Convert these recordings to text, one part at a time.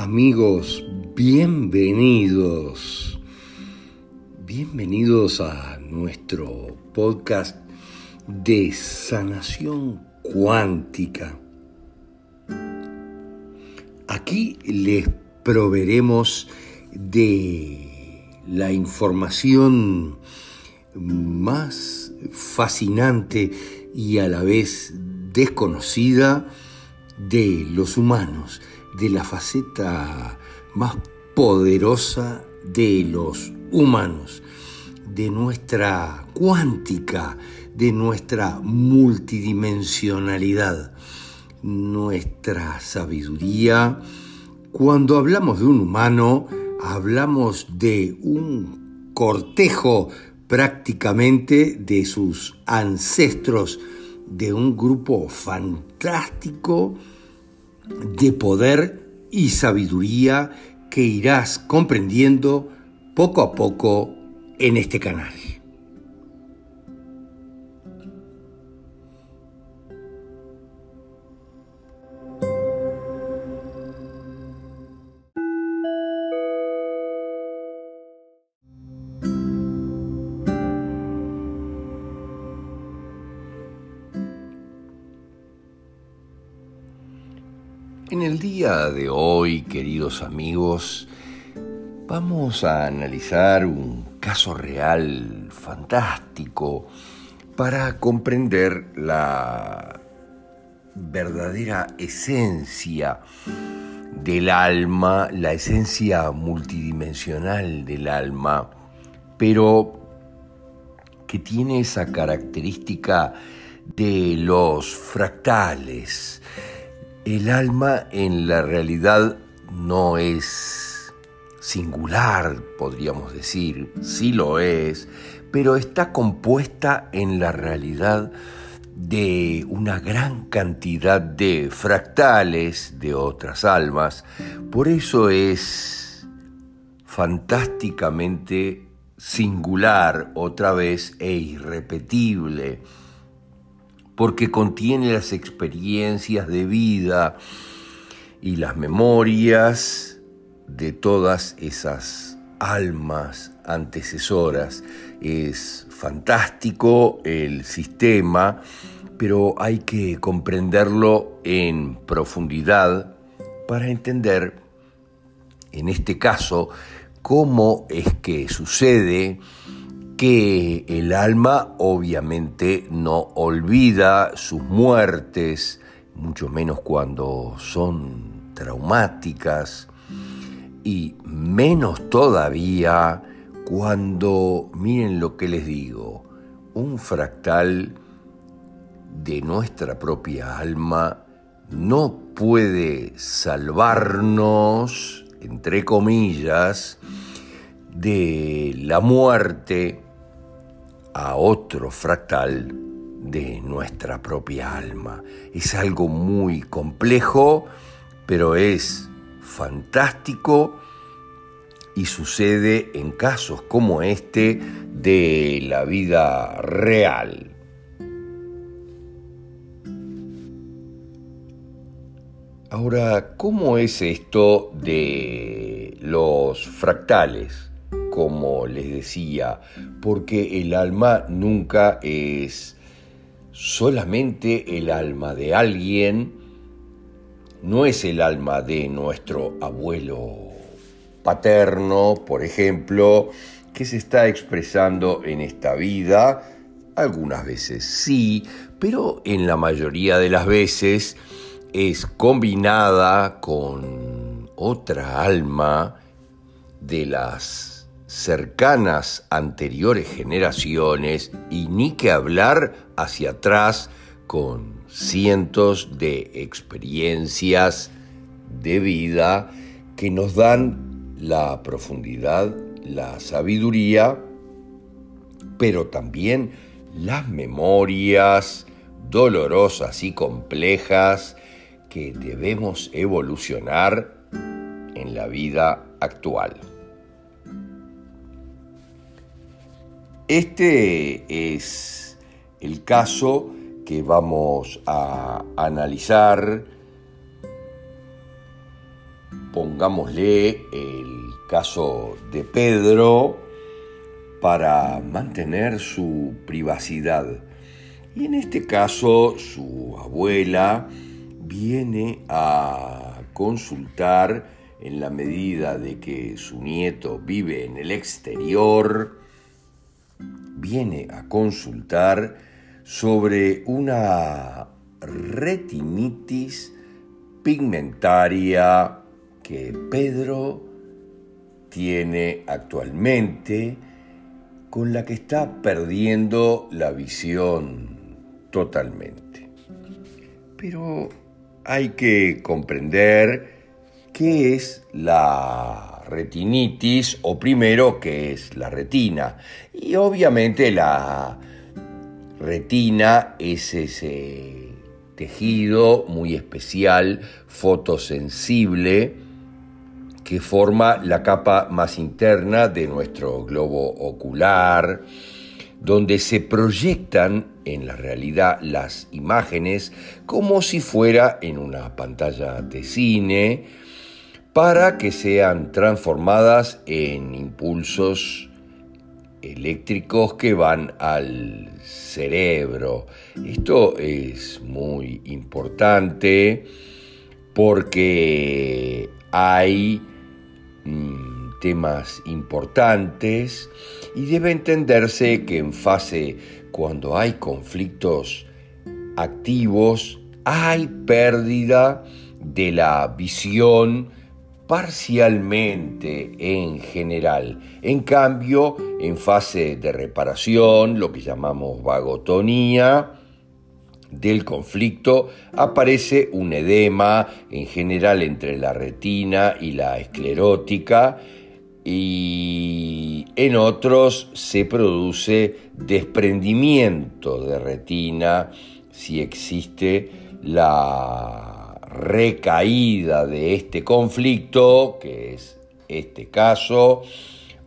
Amigos, bienvenidos. Bienvenidos a nuestro podcast de sanación cuántica. Aquí les proveeremos de la información más fascinante y a la vez desconocida de los humanos, de la faceta más poderosa de los humanos, de nuestra cuántica, de nuestra multidimensionalidad, nuestra sabiduría. Cuando hablamos de un humano, hablamos de un cortejo prácticamente de sus ancestros, de un grupo fantástico de poder y sabiduría que irás comprendiendo poco a poco en este canal. De hoy, queridos amigos, vamos a analizar un caso real fantástico para comprender la verdadera esencia del alma, la esencia multidimensional del alma, pero que tiene esa característica de los fractales, el alma en la realidad no es singular, podríamos decir, sí lo es, pero está compuesta en la realidad de una gran cantidad de fractales de otras almas. Por eso es fantásticamente singular otra vez e irrepetible porque contiene las experiencias de vida y las memorias de todas esas almas antecesoras. Es fantástico el sistema, pero hay que comprenderlo en profundidad para entender, en este caso, cómo es que sucede que el alma obviamente no olvida sus muertes, mucho menos cuando son traumáticas, y menos todavía cuando, miren lo que les digo, un fractal de nuestra propia alma no puede salvarnos, entre comillas, de la muerte a otro fractal de nuestra propia alma. Es algo muy complejo, pero es fantástico y sucede en casos como este de la vida real. Ahora, ¿cómo es esto de los fractales? Como les decía, porque el alma nunca es solamente el alma de alguien, no es el alma de nuestro abuelo paterno, por ejemplo, que se está expresando en esta vida, algunas veces sí, pero en la mayoría de las veces es combinada con otra alma de las cercanas anteriores generaciones y ni que hablar hacia atrás con cientos de experiencias de vida que nos dan la profundidad, la sabiduría, pero también las memorias dolorosas y complejas que debemos evolucionar en la vida actual. Este es el caso que vamos a analizar pongámosle el caso de Pedro para mantener su privacidad. Y en este caso su abuela viene a consultar en la medida de que su nieto vive en el exterior, viene a consultar sobre una retinitis pigmentaria que Pedro tiene actualmente, con la que está perdiendo la visión totalmente. Pero hay que comprender qué es la retinitis o primero qué es la retina. Y obviamente la retina es ese tejido muy especial, fotosensible, que forma la capa más interna de nuestro globo ocular, donde se proyectan en la realidad las imágenes como si fuera en una pantalla de cine, para que sean transformadas en impulsos eléctricos que van al cerebro. Esto es muy importante porque hay mm, temas importantes y debe entenderse que en fase cuando hay conflictos activos hay pérdida de la visión parcialmente en general. En cambio, en fase de reparación, lo que llamamos vagotonía, del conflicto aparece un edema en general entre la retina y la esclerótica y en otros se produce desprendimiento de retina si existe la recaída de este conflicto, que es este caso,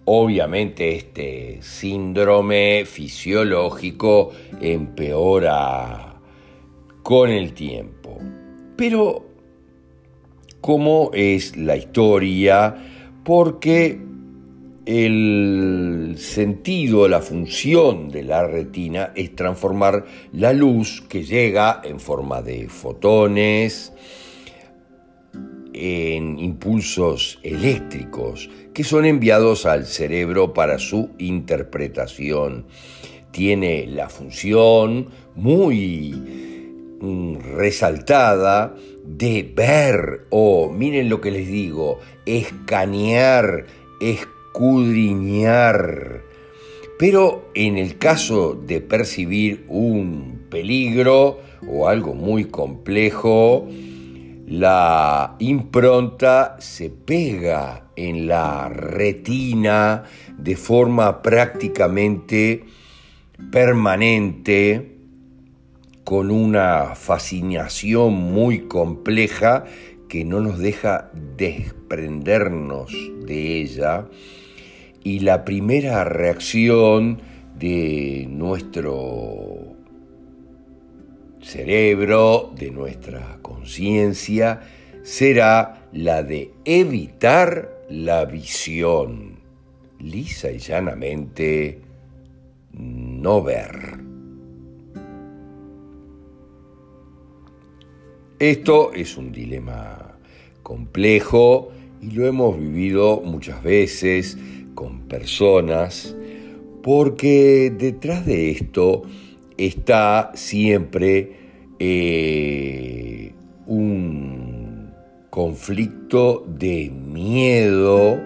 obviamente este síndrome fisiológico empeora con el tiempo. Pero, ¿cómo es la historia? Porque el sentido, la función de la retina es transformar la luz que llega en forma de fotones, en impulsos eléctricos que son enviados al cerebro para su interpretación. Tiene la función muy mm, resaltada de ver o, miren lo que les digo, escanear, escudriñar. Pero en el caso de percibir un peligro o algo muy complejo, la impronta se pega en la retina de forma prácticamente permanente, con una fascinación muy compleja que no nos deja desprendernos de ella. Y la primera reacción de nuestro cerebro, de nuestra conciencia, será la de evitar la visión, lisa y llanamente no ver. Esto es un dilema complejo y lo hemos vivido muchas veces personas porque detrás de esto está siempre eh, un conflicto de miedo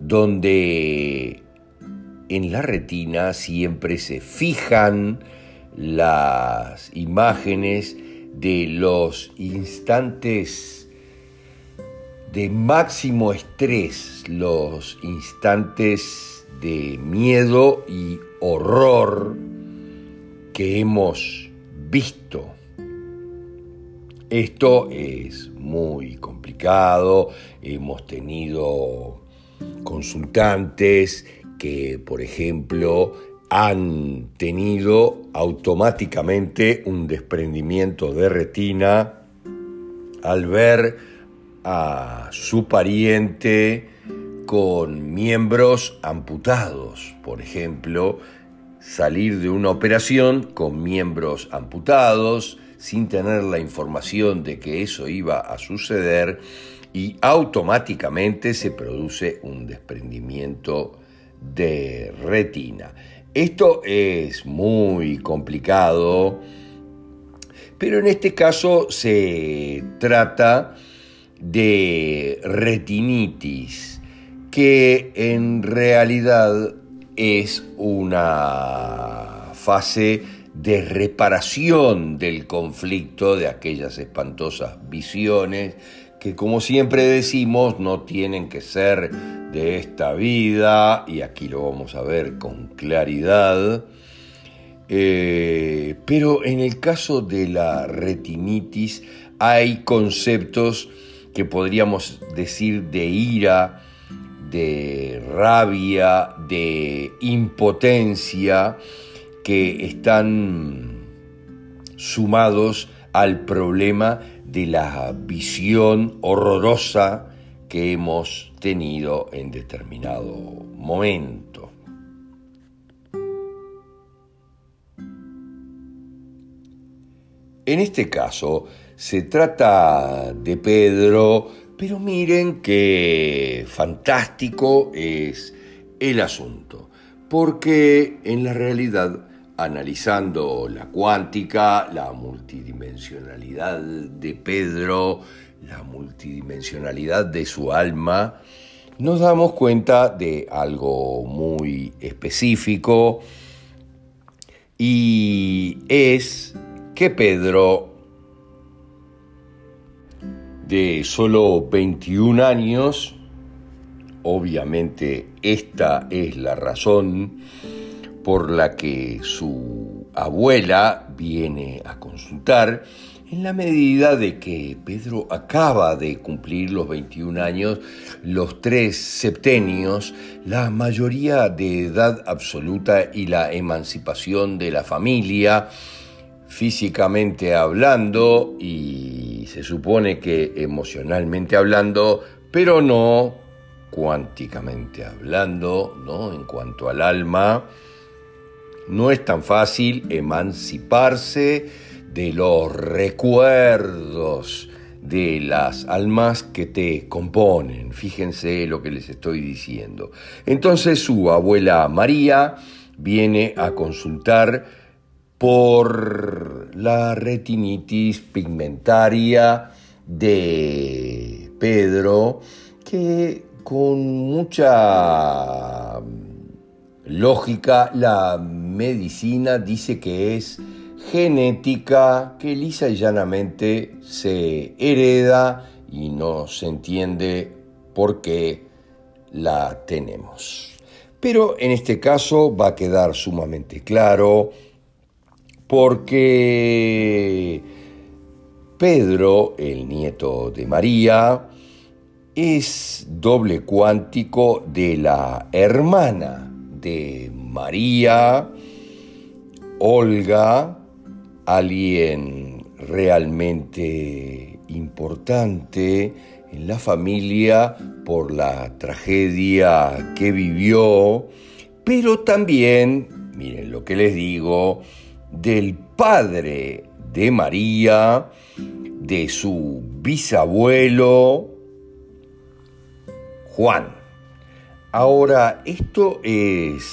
donde en la retina siempre se fijan las imágenes de los instantes de máximo estrés, los instantes de miedo y horror que hemos visto. Esto es muy complicado, hemos tenido consultantes que, por ejemplo, han tenido automáticamente un desprendimiento de retina al ver a su pariente con miembros amputados, por ejemplo, salir de una operación con miembros amputados, sin tener la información de que eso iba a suceder y automáticamente se produce un desprendimiento de retina. Esto es muy complicado, pero en este caso se trata de retinitis, que en realidad es una fase de reparación del conflicto de aquellas espantosas visiones que como siempre decimos no tienen que ser de esta vida, y aquí lo vamos a ver con claridad, eh, pero en el caso de la retinitis hay conceptos que podríamos decir de ira, de rabia, de impotencia, que están sumados al problema de la visión horrorosa que hemos tenido en determinado momento. En este caso se trata de Pedro, pero miren qué fantástico es el asunto, porque en la realidad analizando la cuántica, la multidimensionalidad de Pedro, la multidimensionalidad de su alma, nos damos cuenta de algo muy específico y es que Pedro, de solo 21 años, obviamente esta es la razón, por la que su abuela viene a consultar, en la medida de que Pedro acaba de cumplir los 21 años, los tres septenios, la mayoría de edad absoluta y la emancipación de la familia, físicamente hablando y se supone que emocionalmente hablando, pero no cuánticamente hablando, ¿no? En cuanto al alma, no es tan fácil emanciparse de los recuerdos de las almas que te componen. Fíjense lo que les estoy diciendo. Entonces su abuela María viene a consultar por la retinitis pigmentaria de Pedro, que con mucha lógica la medicina dice que es genética que lisa y llanamente se hereda y no se entiende por qué la tenemos. Pero en este caso va a quedar sumamente claro porque Pedro, el nieto de María, es doble cuántico de la hermana de María, Olga, alguien realmente importante en la familia por la tragedia que vivió, pero también, miren lo que les digo, del padre de María, de su bisabuelo Juan. Ahora, esto es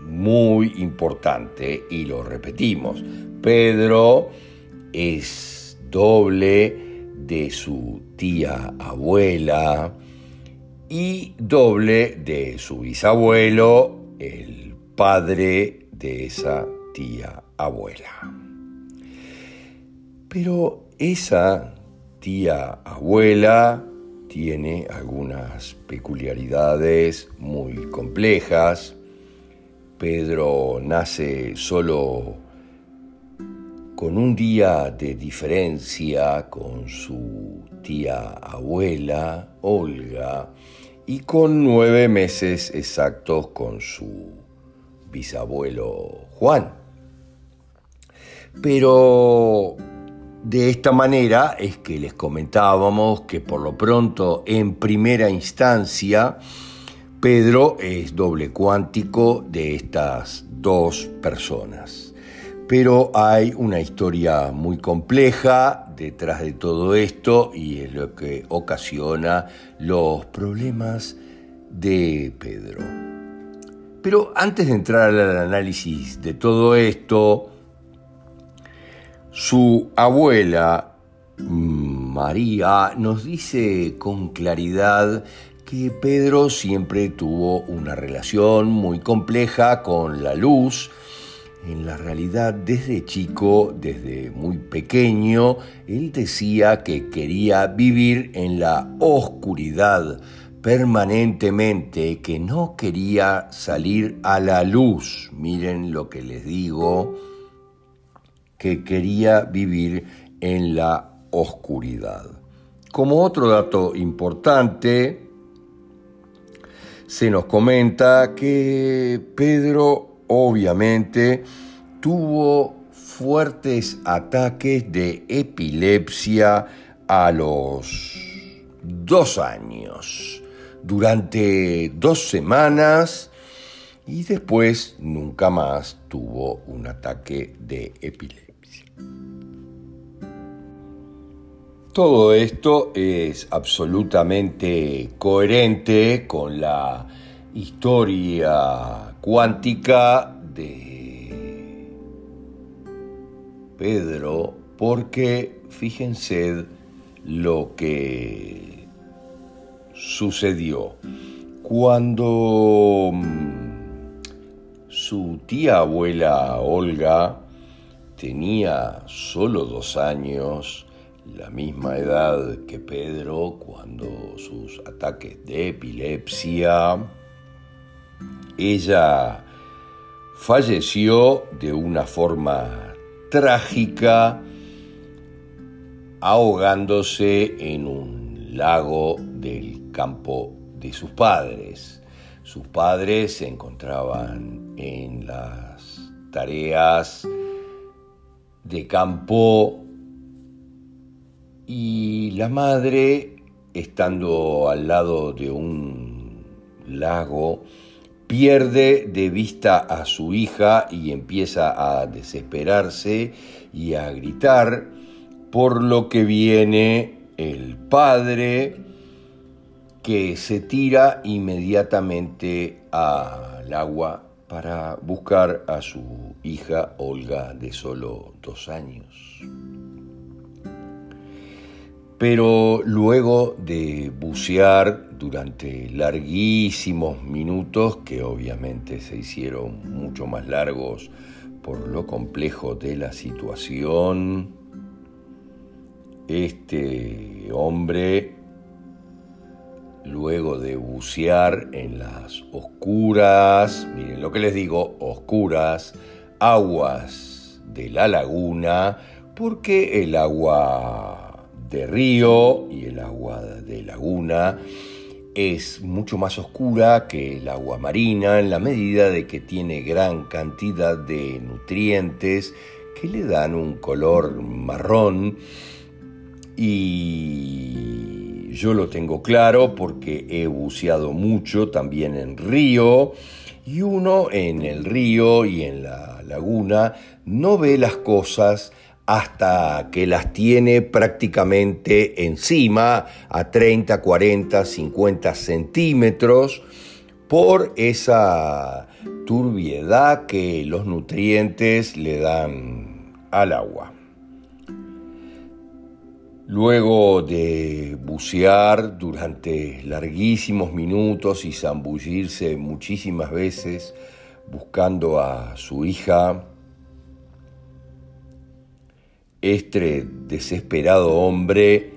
muy importante y lo repetimos. Pedro es doble de su tía abuela y doble de su bisabuelo, el padre de esa tía abuela. Pero esa tía abuela tiene algunas peculiaridades muy complejas Pedro nace solo con un día de diferencia con su tía abuela, Olga, y con nueve meses exactos con su bisabuelo Juan. Pero De esta manera es que les comentábamos que por lo pronto en primera instancia Pedro es doble cuántico de estas dos personas. Pero hay una historia muy compleja detrás de todo esto y es lo que ocasiona los problemas de Pedro. Pero antes de entrar al análisis de todo esto, su abuela, María, nos dice con claridad que Pedro siempre tuvo una relación muy compleja con la luz. En la realidad, desde chico, desde muy pequeño, él decía que quería vivir en la oscuridad permanentemente, que no quería salir a la luz. Miren lo que les digo que quería vivir en la oscuridad. Como otro dato importante, se nos comenta que Pedro obviamente tuvo fuertes ataques de epilepsia a los dos años. Durante dos semanas y después nunca más tuvo un ataque de epilepsia. Todo esto es absolutamente coherente con la historia cuántica de Pedro, porque fíjense lo que sucedió. Cuando mm, su tía abuela Olga tenía solo dos años, la misma edad que Pedro cuando sus ataques de epilepsia, ella falleció de una forma trágica ahogándose en un lago del campo de sus padres. Sus padres se encontraban en las tareas de campo y la madre, estando al lado de un lago, pierde de vista a su hija y empieza a desesperarse y a gritar, por lo que viene el padre que se tira inmediatamente al agua para buscar a su hija Olga de solo dos años. Pero luego de bucear durante larguísimos minutos, que obviamente se hicieron mucho más largos por lo complejo de la situación, este hombre, luego de bucear en las oscuras, miren lo que les digo, oscuras aguas de la laguna, porque el agua de río y el agua de laguna es mucho más oscura que el agua marina en la medida de que tiene gran cantidad de nutrientes que le dan un color marrón. Y yo lo tengo claro porque he buceado mucho también en río y uno en el río y en la laguna no ve las cosas hasta que las tiene prácticamente encima a 30, 40, 50 centímetros por esa turbiedad que los nutrientes le dan al agua. Luego de bucear durante larguísimos minutos y zambullirse muchísimas veces buscando a su hija, este desesperado hombre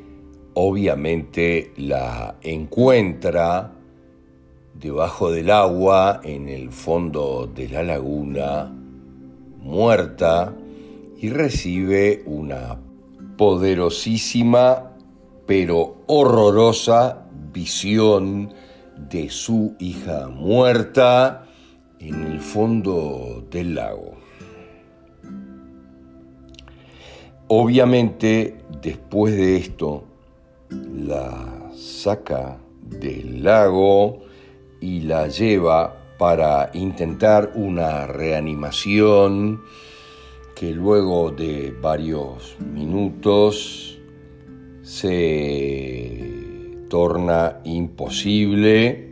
obviamente la encuentra debajo del agua, en el fondo de la laguna, muerta, y recibe una poderosísima pero horrorosa visión de su hija muerta en el fondo del lago. Obviamente, después de esto, la saca del lago y la lleva para intentar una reanimación que luego de varios minutos se torna imposible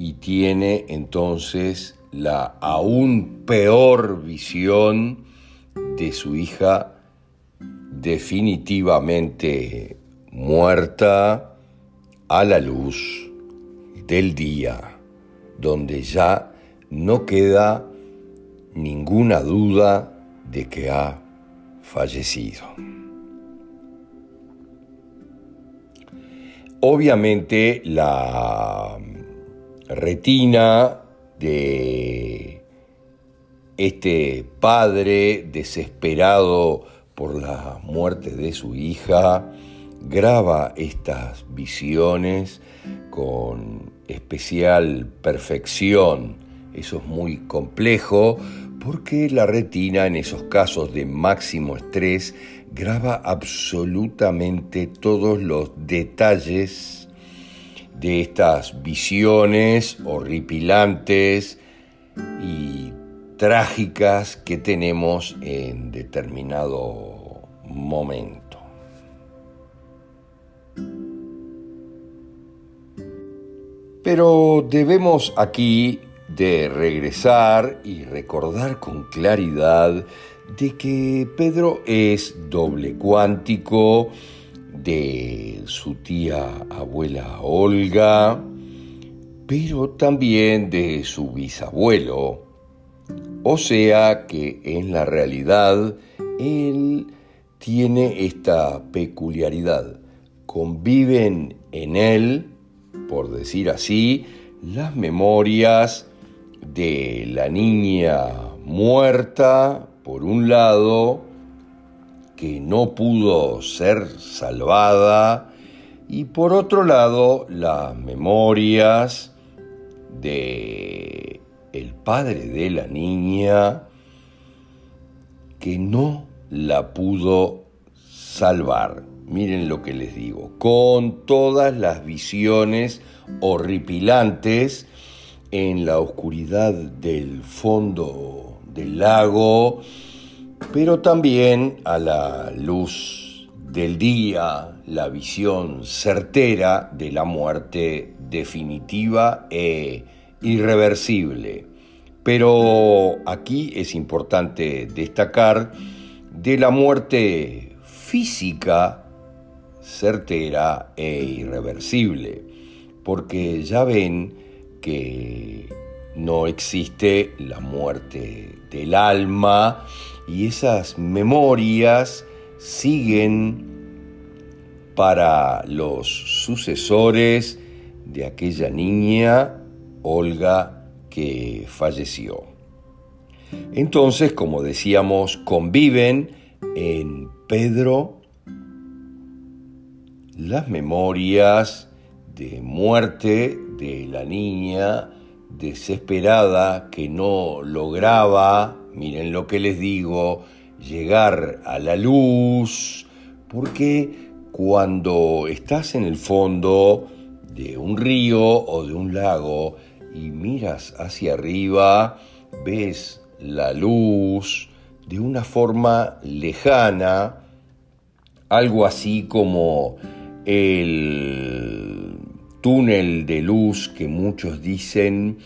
y tiene entonces la aún peor visión de su hija definitivamente muerta a la luz del día, donde ya no queda ninguna duda de que ha fallecido. Obviamente la retina de este padre desesperado por la muerte de su hija graba estas visiones con especial perfección. Eso es muy complejo porque la retina en esos casos de máximo estrés graba absolutamente todos los detalles de estas visiones horripilantes y trágicas que tenemos en determinado momento. Pero debemos aquí de regresar y recordar con claridad de que Pedro es doble cuántico de su tía abuela Olga, pero también de su bisabuelo. O sea que en la realidad él tiene esta peculiaridad. Conviven en él por decir así, las memorias de la niña muerta, por un lado, que no pudo ser salvada, y por otro lado, las memorias de el padre de la niña que no la pudo salvar. Miren lo que les digo, con todas las visiones horripilantes en la oscuridad del fondo del lago, pero también a la luz del día, la visión certera de la muerte definitiva e irreversible. Pero aquí es importante destacar de la muerte física certera e irreversible, porque ya ven que no existe la muerte del alma y esas memorias siguen para los sucesores de aquella niña, Olga, que falleció. Entonces, como decíamos, conviven en Pedro las memorias de muerte de la niña desesperada que no lograba, miren lo que les digo, llegar a la luz, porque cuando estás en el fondo de un río o de un lago y miras hacia arriba, ves la luz de una forma lejana, algo así como el túnel de luz que muchos dicen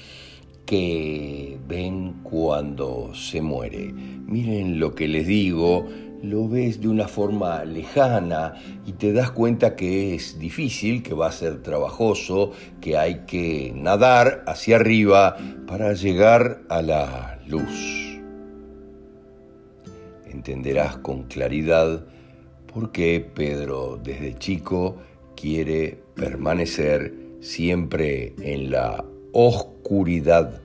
que ven cuando se muere. Miren lo que les digo, lo ves de una forma lejana y te das cuenta que es difícil, que va a ser trabajoso, que hay que nadar hacia arriba para llegar a la luz. Entenderás con claridad porque Pedro desde chico quiere permanecer siempre en la oscuridad,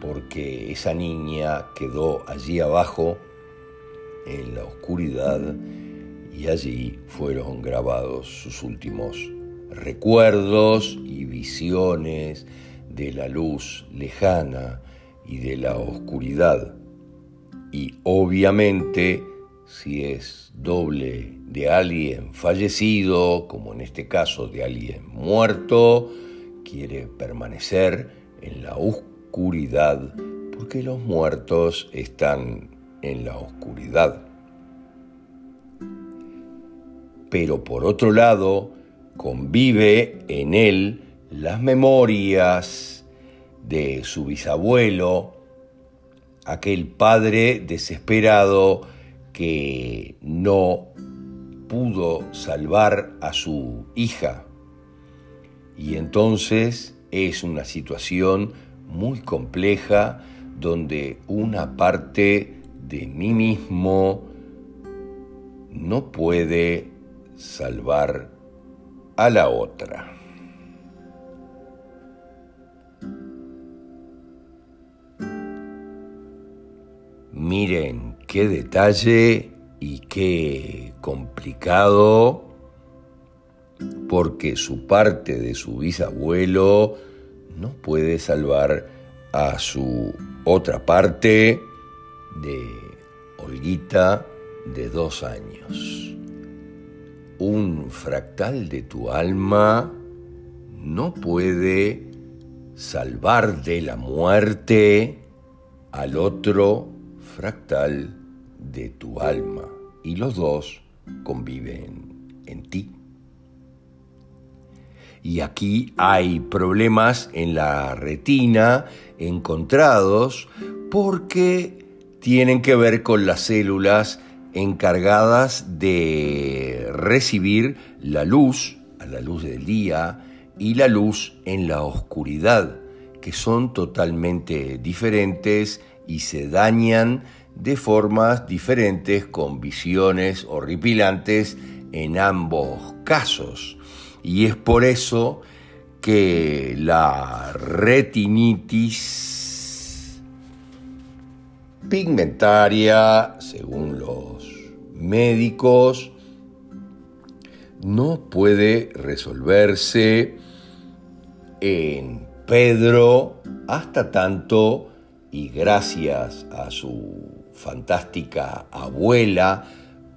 porque esa niña quedó allí abajo en la oscuridad y allí fueron grabados sus últimos recuerdos y visiones de la luz lejana y de la oscuridad. Y obviamente, si es doble de alguien fallecido, como en este caso de alguien muerto, quiere permanecer en la oscuridad porque los muertos están en la oscuridad. Pero por otro lado, convive en él las memorias de su bisabuelo, aquel padre desesperado que no pudo salvar a su hija. Y entonces es una situación muy compleja donde una parte de mí mismo no puede salvar a la otra. Miren qué detalle y qué complicado, porque su parte de su bisabuelo no puede salvar a su otra parte de Olguita de dos años. Un fractal de tu alma no puede salvar de la muerte al otro fractal de tu alma y los dos conviven en ti. Y aquí hay problemas en la retina encontrados porque tienen que ver con las células encargadas de recibir la luz a la luz del día y la luz en la oscuridad, que son totalmente diferentes y se dañan de formas diferentes con visiones horripilantes en ambos casos. Y es por eso que la retinitis pigmentaria, según los médicos, no puede resolverse en Pedro hasta tanto y gracias a su fantástica abuela,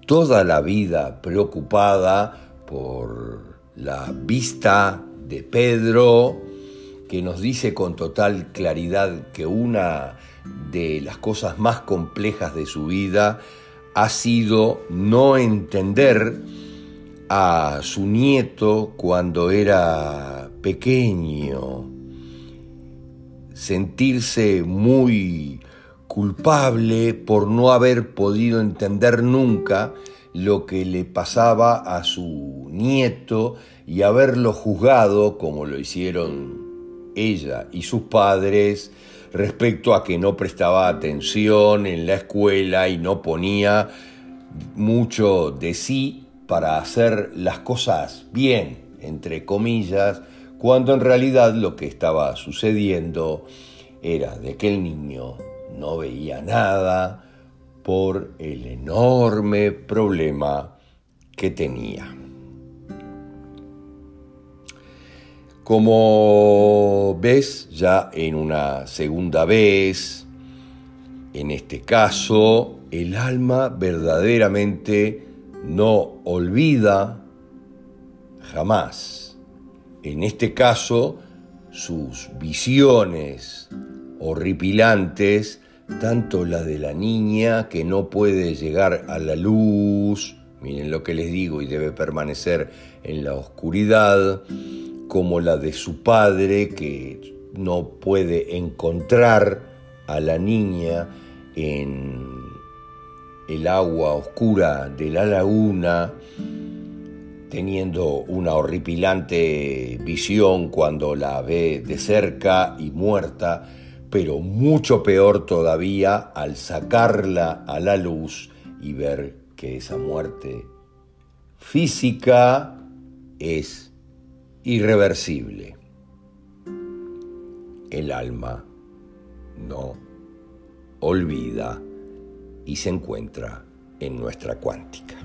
toda la vida preocupada por la vista de Pedro, que nos dice con total claridad que una de las cosas más complejas de su vida ha sido no entender a su nieto cuando era pequeño. Sentirse muy culpable por no haber podido entender nunca lo que le pasaba a su nieto y haberlo juzgado como lo hicieron ella y sus padres respecto a que no prestaba atención en la escuela y no ponía mucho de sí para hacer las cosas bien, entre comillas, cuando en realidad lo que estaba sucediendo era de que el niño no veía nada por el enorme problema que tenía. Como ves, ya en una segunda vez, en este caso, el alma verdaderamente no olvida jamás en este caso, sus visiones horripilantes, tanto la de la niña que no puede llegar a la luz, miren lo que les digo, y debe permanecer en la oscuridad, como la de su padre que no puede encontrar a la niña en el agua oscura de la laguna, teniendo una horripilante visión cuando la ve de cerca y muerta, pero mucho peor todavía al sacarla a la luz y ver que esa muerte física es irreversible. El alma no olvida y se encuentra en nuestra cuántica.